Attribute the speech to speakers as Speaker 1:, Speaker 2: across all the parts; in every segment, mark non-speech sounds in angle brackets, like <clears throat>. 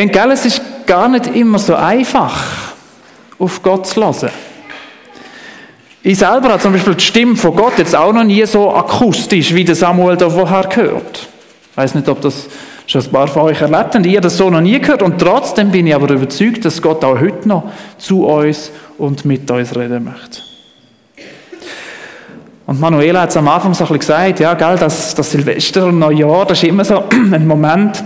Speaker 1: Und gell, es ist gar nicht immer so einfach, auf Gott zu hören. Ich selber habe zum Beispiel die Stimme von Gott jetzt auch noch nie so akustisch, wie der Samuel da vorher gehört. Ich weiß nicht, ob das schon ein paar von euch erlebt haben. Habe das so noch nie gehört. Und trotzdem bin ich aber überzeugt, dass Gott auch heute noch zu uns und mit uns reden möchte. Und Manuela hat es am Anfang so ein bisschen gesagt, ja, gell, das, das Silvester und Neujahr, das ist immer so <clears throat> ein Moment,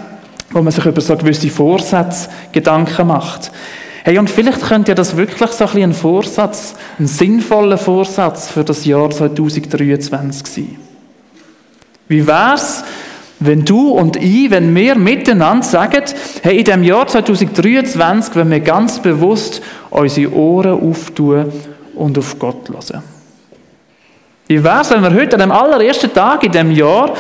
Speaker 1: wo man sich über so gewisse Vorsätze Gedanken macht. Hey, und vielleicht könnte ja das wirklich so ein, bisschen ein Vorsatz, ein sinnvoller Vorsatz für das Jahr 2023 sein. Wie wär's, wenn du und ich, wenn wir miteinander sagen, hey, in dem Jahr 2023, wenn wir ganz bewusst unsere Ohren auftun und auf Gott hören. Wie wär's, wenn wir heute an dem allerersten Tag in dem Jahr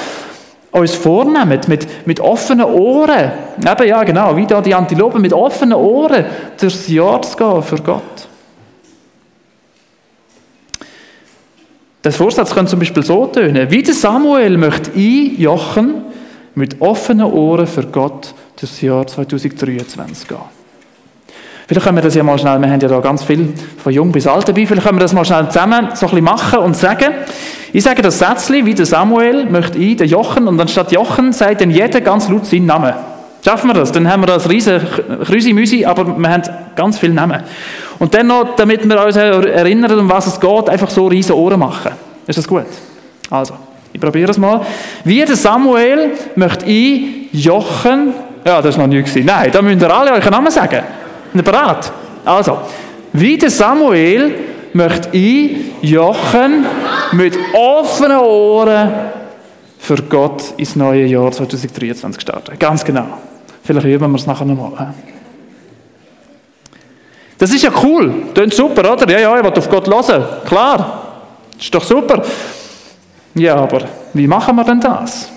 Speaker 1: uns vornehmen, mit, mit offenen Ohren, eben ja genau, wie da die Antilopen, mit offenen Ohren durchs Jahr zu gehen für Gott. Der Vorsatz könnte zum Beispiel so tönen, wie der Samuel möchte ich, Jochen, mit offenen Ohren für Gott durchs Jahr 2023 gehen. Vielleicht können wir das ja mal schnell, wir haben ja da ganz viel von jung bis alt dabei, vielleicht können wir das mal schnell zusammen so ein bisschen machen und sagen, ich sage das Sätzchen, wie der Samuel möchte ich, der Jochen, und anstatt Jochen sagt dann jeder ganz laut seinen Namen. Schaffen wir das? Dann haben wir das riesen Krüsi-Müsi, aber wir haben ganz viele Namen. Und dann noch, damit wir uns erinnern, um was es geht, einfach so riesen Ohren machen. Ist das gut? Also, ich probiere es mal. Wie der Samuel möchte ich Jochen, ja, das ist noch nie gewesen. Nein, da müsst ihr alle euren Namen sagen. Nicht bereit? Also, wie der Samuel möchte ich, Jochen, mit offenen Ohren für Gott ins neue Jahr 2023 starten. Ganz genau. Vielleicht üben wir es nachher nochmal. Das ist ja cool. Klingt super, oder? Ja, ja, ich will auf Gott hören. Klar. Das ist doch super. Ja, aber wie machen wir denn das?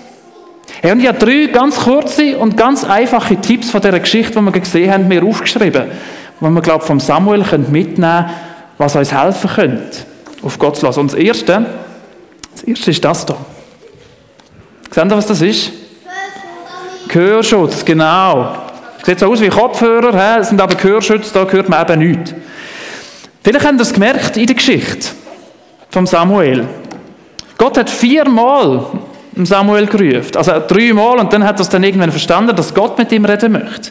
Speaker 1: Hey, und ich habe drei ganz kurze und ganz einfache Tipps von dieser Geschichte, die wir gesehen haben, mir aufgeschrieben, die wir, glaube ich, vom Samuel mitnehmen können, was uns helfen könnte, auf Gott zu lassen. Und das Erste, das Erste ist das hier. Seht ihr, was das ist? Gehörschutz, genau. Sieht so aus wie Kopfhörer, es sind aber Gehörschutz, da hört man eben nichts. Vielleicht habt ihr es gemerkt in der Geschichte von Samuel. Gott hat viermal Samuel gerufen. Also dreimal und dann hat er es dann irgendwann verstanden, dass Gott mit ihm reden möchte.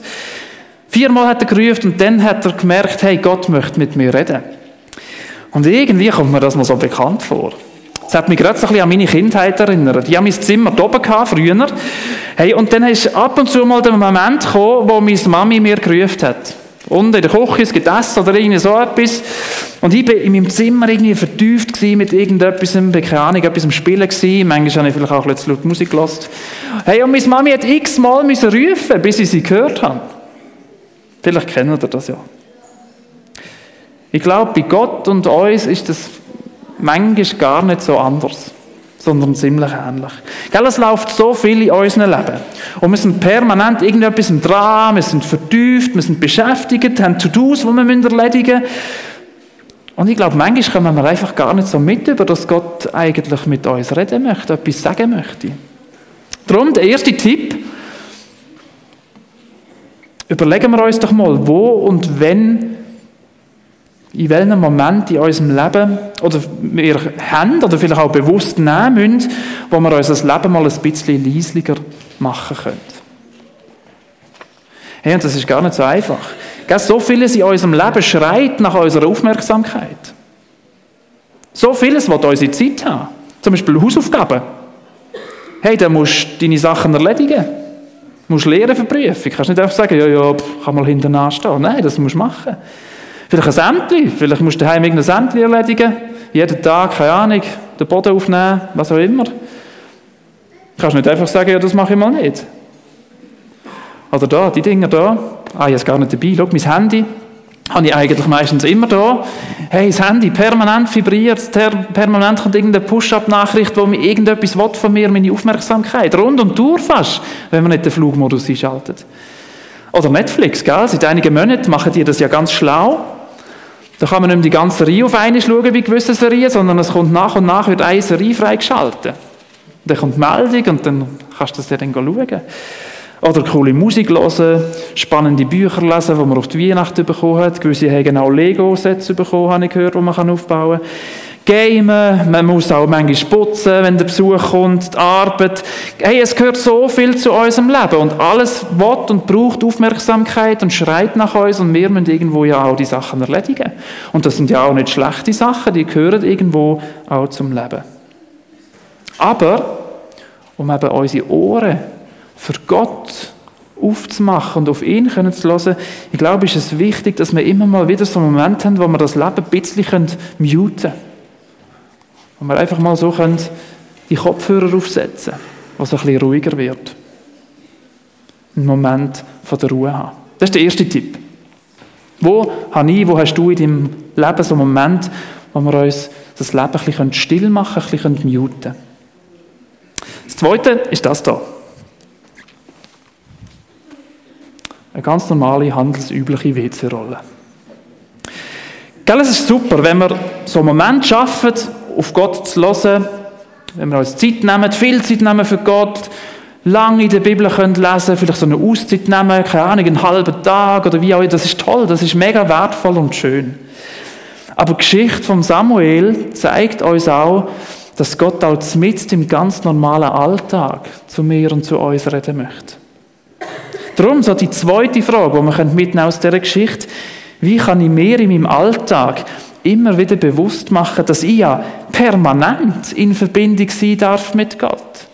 Speaker 1: Viermal hat er gerufen und dann hat er gemerkt, hey, Gott möchte mit mir reden. Und irgendwie kommt mir das mal so bekannt vor. Das hat mich gerade so ein bisschen an meine Kindheit erinnert. Ich habe mein Zimmer oben gehabt, früher. Hey, und dann ist ab und zu mal der Moment gekommen, wo meine Mami mir gerufen hat. Und in der Küche, es gibt Essen oder irgendwie so etwas. Und ich war in meinem Zimmer irgendwie vertieft mit irgendetwas, keine Ahnung, etwas am Spielen gewesen. Manchmal habe ich vielleicht auch ein bisschen laut Musik gehört. Hey, und meine Mami hat x-mal rufen, bis ich sie gehört habe. Vielleicht kennt ihr das ja. Ich glaube, bei Gott und uns ist das manchmal gar nicht so anders, sondern ziemlich ähnlich. Gell, es läuft so viel in unserem Leben. Und wir sind permanent irgendetwas dran, wir sind vertieft, wir sind beschäftigt, haben To-Dos, die wir erledigen müssen. Und ich glaube, manchmal kommen wir einfach gar nicht so mit, über dass Gott eigentlich mit uns reden möchte, etwas sagen möchte. Darum der erste Tipp. Überlegen wir uns doch mal, wo und wenn in welchem Moment in unserem Leben oder wir haben oder vielleicht auch bewusst nehmen müssen, wo wir unser Leben mal ein bisschen leislicher machen können. Hey, und das ist gar nicht so einfach. So vieles in unserem Leben schreit nach unserer Aufmerksamkeit. So vieles will unsere Zeit haben. Zum Beispiel Hausaufgaben. Hey, da musst du deine Sachen erledigen. Du musst lernen für Prüfung. Du kannst nicht einfach sagen, ja, ja, kann mal hinten anstehen. Nein, das musst du machen. Vielleicht ein Sämtli, vielleicht musst du daheim irgendein Sämtli erledigen. Jeden Tag, keine Ahnung, den Boden aufnehmen, was auch immer. Du kannst nicht einfach sagen, ja, das mache ich mal nicht. Oder da, die Dinger da. Ah, ich habe gar nicht dabei. Schau, mein Handy habe ich eigentlich meistens immer da. Hey, das Handy permanent vibriert, permanent kommt irgendeine Push-Up-Nachricht, wo mir irgendetwas will von mir, meine Aufmerksamkeit. Rund und durch fast, wenn man nicht den Flugmodus einschaltet. Oder Netflix, gell? Seit einigen Monaten machen die das ja ganz schlau. Da kann man nicht die ganze Serie auf eine schauen wie gewisse Serien, sondern es kommt nach und nach wird eine Serie freigeschaltet. Dann kommt die Meldung und dann kannst du das ja dann schauen. Oder coole Musik hören, spannende Bücher lesen, die man auf die Weihnachten bekommen hat. Gewisse haben genau Lego-Sets bekommen, habe ich gehört, die man aufbauen kann. Gamen, man muss auch manchmal putzen, wenn der Besuch kommt, die Arbeit. Hey, es gehört so viel zu unserem Leben und alles will und braucht Aufmerksamkeit und schreit nach uns und wir müssen irgendwo ja auch die Sachen erledigen. Und das sind ja auch nicht schlechte Sachen, die gehören irgendwo auch zum Leben. Aber, um eben unsere Ohren für Gott aufzumachen und auf ihn können zu hören, ich glaube, ist es wichtig, dass wir immer mal wieder so einen Moment haben, wo wir das Leben ein bisschen muten können. Und wir einfach mal so können die Kopfhörer aufsetzen was ein bisschen ruhiger wird. Einen Moment von der Ruhe haben. Das ist der erste Tipp. Wo habe ich, wo hast du in deinem Leben so einen Moment, wo wir uns das Leben ein bisschen still machen, ein bisschen muten können? Das zweite ist das hier. Eine ganz normale, handelsübliche WC-Rolle. Es ist super, wenn wir so einen Moment schaffen, auf Gott zu hören, wenn wir uns Zeit nehmen, viel Zeit nehmen für Gott, lange in der Bibel können lesen, vielleicht so eine Auszeit nehmen, keine Ahnung, einen halben Tag oder wie auch immer, das ist toll, das ist mega wertvoll und schön. Aber die Geschichte von Samuel zeigt uns auch, dass Gott als mit im ganz normalen Alltag zu mir und zu uns reden möchte. Darum so die zweite Frage, die wir mitnehmen aus dieser Geschichte, wie kann ich mir in meinem Alltag immer wieder bewusst machen, dass ich ja permanent in Verbindung sein darf mit Gott.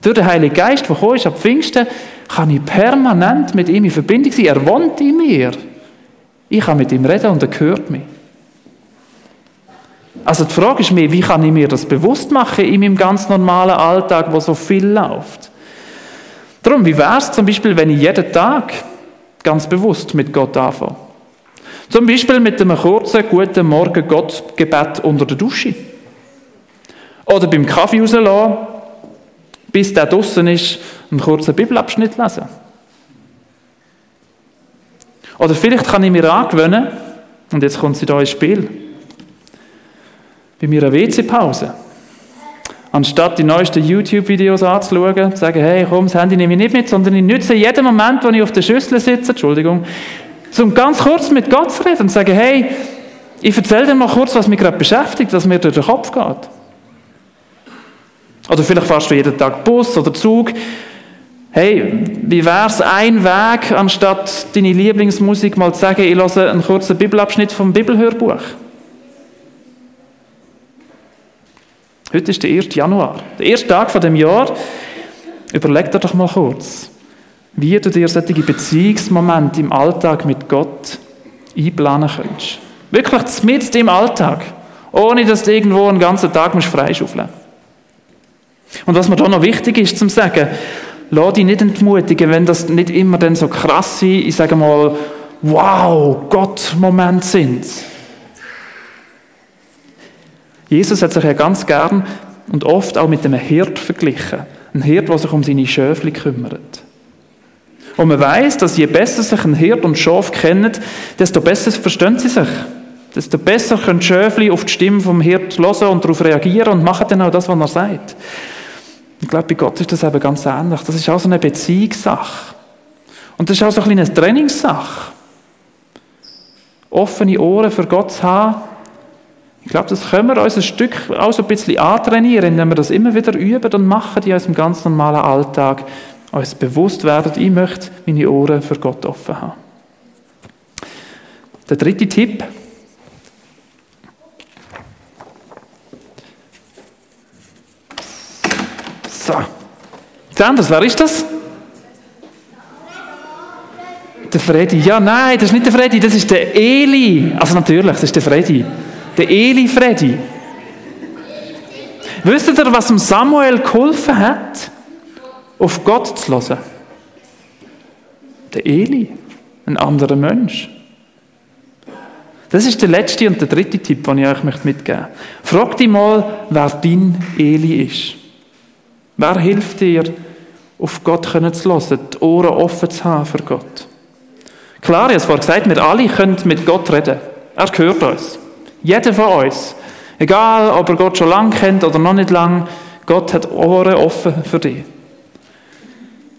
Speaker 1: Durch den Heiligen Geist, der gekommen ist ab Pfingsten, kann ich permanent mit ihm in Verbindung sein. Er wohnt in mir. Ich kann mit ihm reden und er hört mich. Also die Frage ist mir, wie kann ich mir das bewusst machen in meinem ganz normalen Alltag, wo so viel läuft? Darum, wie wäre es zum Beispiel, wenn ich jeden Tag ganz bewusst mit Gott anfange? Zum Beispiel mit einem kurzen Guten Morgen Gott Gebet unter der Dusche. Oder beim Kaffee rauslassen, bis der draußen ist, einen kurzen Bibelabschnitt lesen. Oder vielleicht kann ich mir angewöhnen, und jetzt kommt sie da ins Spiel, bei mir eine WC-Pause. Anstatt die neuesten YouTube-Videos anzuschauen, zu sagen, hey, komm, das Handy nehme ich nicht mit, sondern ich nütze jeden Moment, wo ich auf der Schüssel sitze, Entschuldigung, um ganz kurz mit Gott zu reden und zu sagen, hey, ich erzähle dir mal kurz, was mich gerade beschäftigt, was mir durch den Kopf geht. Oder vielleicht fährst du jeden Tag Bus oder Zug. Hey, wie wäre es ein Weg, anstatt deine Lieblingsmusik mal zu sagen, ich höre einen kurzen Bibelabschnitt vom Bibelhörbuch? Heute ist der 1. Januar. Der erste Tag von dem Jahr. Überleg dir doch mal kurz wie du dir solche Beziehungsmomente im Alltag mit Gott einplanen kannst. Wirklich mit im Alltag, ohne dass du irgendwo einen ganzen Tag freischaufeln musst. Und was mir da noch wichtig ist, zum sagen, lass dich nicht entmutigen, wenn das nicht immer dann so krasse, ich sage mal, wow, Gott-Momente sind. Jesus hat sich ja ganz gern und oft auch mit einem Hirt verglichen. Ein Hirt, der sich um seine Schöfli kümmert. Und man weiß, dass je besser sich ein Hirt und Schaf kennen, desto besser verstehen sie sich. Desto besser können die Schöfli auf die Stimme vom Hirt hören und darauf reagieren und machen dann auch das, was er sagt. Ich glaube, bei Gott ist das eben ganz ähnlich. Das ist auch so eine Beziehungssache. Und das ist auch so ein eine Trainingssache. Offene Ohren für Gott zu haben. Ich glaube, das können wir uns ein Stück auch so ein bisschen antrainieren, indem wir das immer wieder üben und machen in unserem ganz normalen Alltag uns bewusst werden, ich möchte meine Ohren für Gott offen haben. Der dritte Tipp. So. Anders, wer ist das? Der Freddy. Ja, nein, das ist nicht der Freddy, das ist der Eli. Also natürlich, das ist der Freddy. Der Eli Freddy. Wisst ihr, was dem Samuel geholfen hat? Auf Gott zu hören. Der Eli, ein anderer Mensch. Das ist der letzte und der dritte Tipp, den ich euch mitgeben möchte. Frag dich mal, wer dein Eli ist. Wer hilft dir, auf Gott zu hören, die Ohren offen zu haben für Gott? Klar, ich habe es vorhin gesagt, wir alle können mit Gott reden. Er gehört uns. Jeder von uns. Egal, ob er Gott schon lange kennt oder noch nicht lange, Gott hat Ohren offen für dich.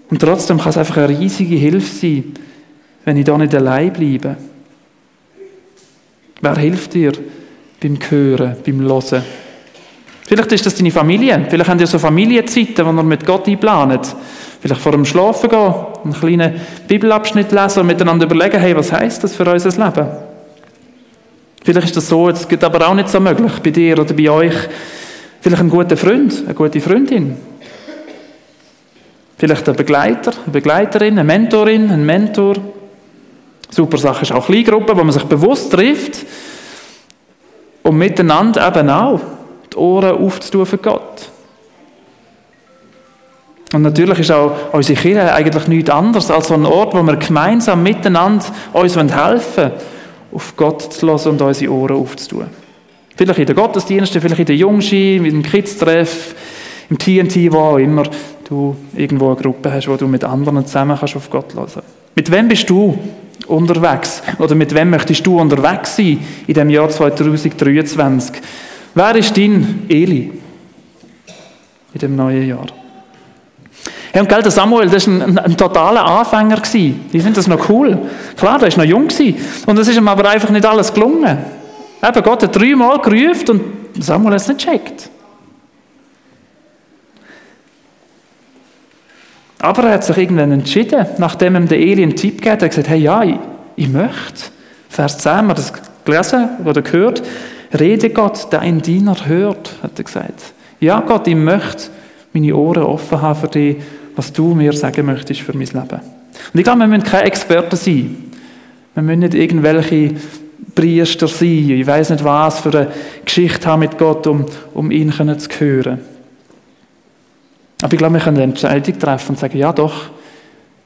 Speaker 1: Und trotzdem kann es einfach eine riesige Hilfe sein, wenn ich da nicht allein bleibe. Wer hilft dir beim Hören, beim Hören? Vielleicht ist das deine Familie. Vielleicht habt ihr so Familienzeiten, wo ihr mit Gott einplanet. Vielleicht vor dem Schlafen gehen, einen kleinen Bibelabschnitt lesen und miteinander überlegen, hey, was heißt das für unser Leben? Vielleicht ist das so, jetzt geht aber auch nicht so möglich bei dir oder bei euch. Vielleicht ein guter Freund, eine gute Freundin. Vielleicht ein Begleiter, eine Begleiterin, eine Mentorin, ein Mentor. Super Sache ist auch Kleingruppen, wo man sich bewusst trifft und miteinander eben auch die Ohren aufzutun für Gott. Und natürlich ist auch unsere Kirche eigentlich nichts anderes als so ein Ort, wo wir gemeinsam miteinander uns helfen wollen, auf Gott zu hören und unsere Ohren aufzutun. Vielleicht in den Gottesdiensten, vielleicht in der Jungski, mit dem Kids-Treff, im TNT, wo auch immer du irgendwo eine Gruppe hast, wo du mit anderen zusammen kannst auf Gott hören. Mit wem bist du unterwegs? Oder mit wem möchtest du unterwegs sein in dem Jahr 2023? Wer ist dein Eli in dem neuen Jahr? Hey, und gell, der Samuel, das war ein, ein, ein totaler Anfänger. Gewesen. Ich finde das noch cool. Klar, der war noch jung. Gewesen. Und es ist ihm aber einfach nicht alles gelungen. Eben, Gott hat dreimal gerufen und Samuel hat es nicht gecheckt. Aber er hat sich irgendwann entschieden, nachdem ihm der Eli einen Tipp gegeben hat, er hat gesagt, hey, ja, ich, ich möchte. Vers 10, haben wir das gelesen oder gehört? Rede Gott, dein Diener hört, hat er gesagt. Ja, Gott, ich möchte meine Ohren offen haben für dich, was du mir sagen möchtest für mein Leben. Und ich glaube, wir müssen keine Experten sein. Wir müssen nicht irgendwelche Priester sein, ich weiß nicht was für eine Geschichte haben mit Gott, um, um ihn zu hören. Aber ich glaube, wir können eine Entscheidung treffen und sagen, ja doch,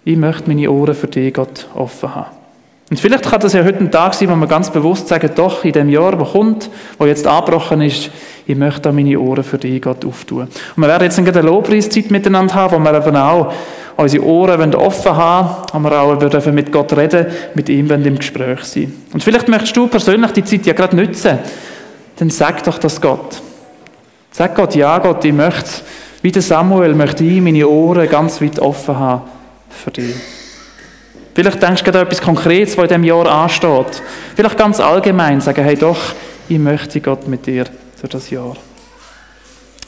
Speaker 1: ich möchte meine Ohren für dich, Gott, offen haben. Und vielleicht kann das ja heute ein Tag sein, wo wir ganz bewusst sagen, doch, in dem Jahr, wo kommt, wo jetzt angebrochen ist, ich möchte da meine Ohren für dich, Gott, auftun. Und wir werden jetzt eine Lobpreiszeit miteinander haben, wo wir eben auch unsere Ohren offen haben, wo wir auch mit Gott reden, mit ihm im Gespräch sein. Und vielleicht möchtest du persönlich die Zeit ja gerade nutzen, dann sag doch das Gott. Sag Gott, ja Gott, ich möchte wie der Samuel möchte ich meine Ohren ganz weit offen haben für dich. Vielleicht denkst du gerade etwas Konkretes, was in diesem Jahr ansteht. Vielleicht ganz allgemein sagen, hey doch, ich möchte Gott mit dir für das Jahr.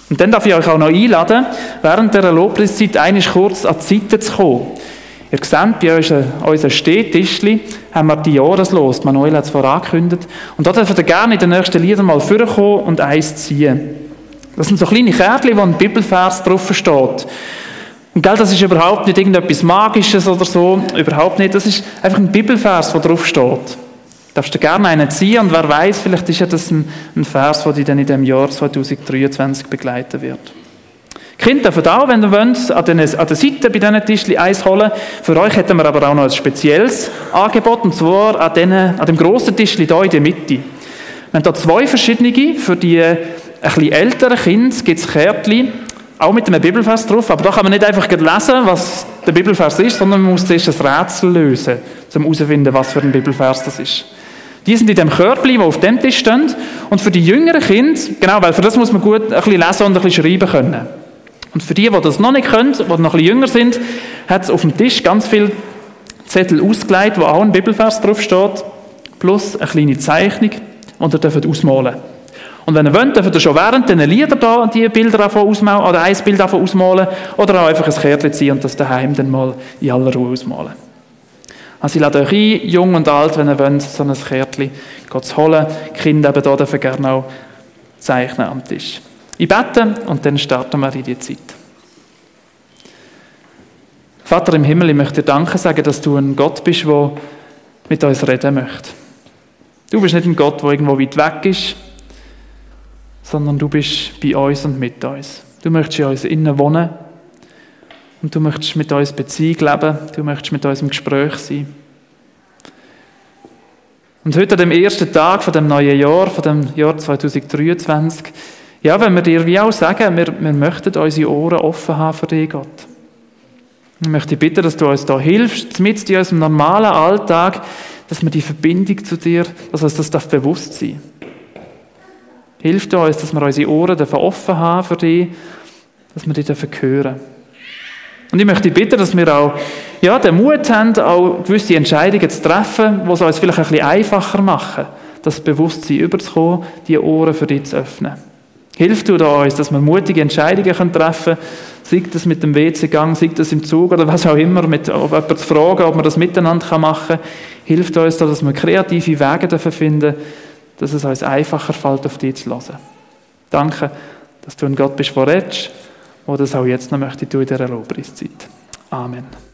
Speaker 1: Und dann darf ich euch auch noch einladen, während der Lobpreiszeit einmal kurz an die Seite zu kommen. Ihr seht, bei unseren, unseren Stehtischli haben wir die Jahreslos. Manuel hat es vorangekündigt. Und da dürft ihr gerne in den nächsten Liedern mal vorkommen und eins ziehen. Das sind so kleine Kärtchen, wo ein Bibelvers drauf steht. Und gell, das ist überhaupt nicht irgendetwas Magisches oder so, überhaupt nicht. Das ist einfach ein Bibelvers, der drauf steht. Darfst du gerne einen ziehen und wer weiß, vielleicht ist ja das ein, ein Vers, der dich dann in dem Jahr 2023 begleiten wird. Kinder dürfen auch, wenn ihr wollt, an, den, an der Seite bei diesen Tischchen Eis holen. Für euch hätten wir aber auch noch ein spezielles Angebot, und zwar an, denen, an dem grossen Tischchen hier in der Mitte. Wir haben hier zwei verschiedene für die bisschen älteren Kind gibt es Kärtchen, auch mit einem Bibelvers drauf, aber da kann man nicht einfach lesen, was der Bibelvers ist, sondern man muss zuerst ein Rätsel lösen, um herauszufinden, was für ein Bibelvers das ist. Die sind in dem Körbchen, die auf dem Tisch stehen. Und für die jüngeren Kinder, genau, weil für das muss man gut ein bisschen lesen und ein bisschen schreiben können. Und für die, die das noch nicht können, die noch ein bisschen jünger sind, hat es auf dem Tisch ganz viele Zettel ausgelegt, wo auch ein Bibelvers drauf steht, plus eine kleine Zeichnung und ihr dürft ausmalen. Und wenn ihr wollt, dürft ihr schon während den Lieder da die Bilder ausmalen, oder ein Bild ausmalen, oder auch einfach ein Kärtchen ziehen und das daheim dann mal in aller Ruhe ausmalen. Also ich lade euch ein, jung und alt, wenn ihr wollt, so ein Kärtchen zu holen. Die Kinder eben hier dürfen gerne auch zeichnen am Tisch. Ich bete und dann starten wir in die Zeit. Vater im Himmel, ich möchte dir Danke sagen, dass du ein Gott bist, der mit uns reden möchte. Du bist nicht ein Gott, der irgendwo weit weg ist, sondern du bist bei uns und mit uns. Du möchtest in uns innen wohnen und du möchtest mit uns Beziehung leben, du möchtest mit uns im Gespräch sein. Und heute an dem ersten Tag von dem neuen Jahr, von dem Jahr 2023, ja, wenn wir dir wie auch sagen, wir, wir möchten unsere Ohren offen haben für dich, Gott. Ich möchte bitten, dass du uns da hilfst, mit in unserem normalen Alltag, dass wir die Verbindung zu dir, dass uns das bewusst sein darf. Hilft uns, dass wir unsere Ohren offen haben für dich, dass wir dich hören Und ich möchte bitten, dass wir auch ja, den Mut haben, auch gewisse Entscheidungen zu treffen, die es uns vielleicht ein bisschen einfacher machen, das Bewusstsein überzukommen, die Ohren für dich zu öffnen. Hilft du da uns, dass wir mutige Entscheidungen treffen können, sei das mit dem WC-Gang, sei das im Zug oder was auch immer, mit jemandem zu fragen, ob man das miteinander machen kann. Hilft uns da, dass wir kreative Wege dafür finden, dass es uns einfacher fällt, auf dich zu hören. Danke, dass du ein Gott bist, der redest, der das auch jetzt noch möchte tun in dieser Lobpreiszeit. Amen.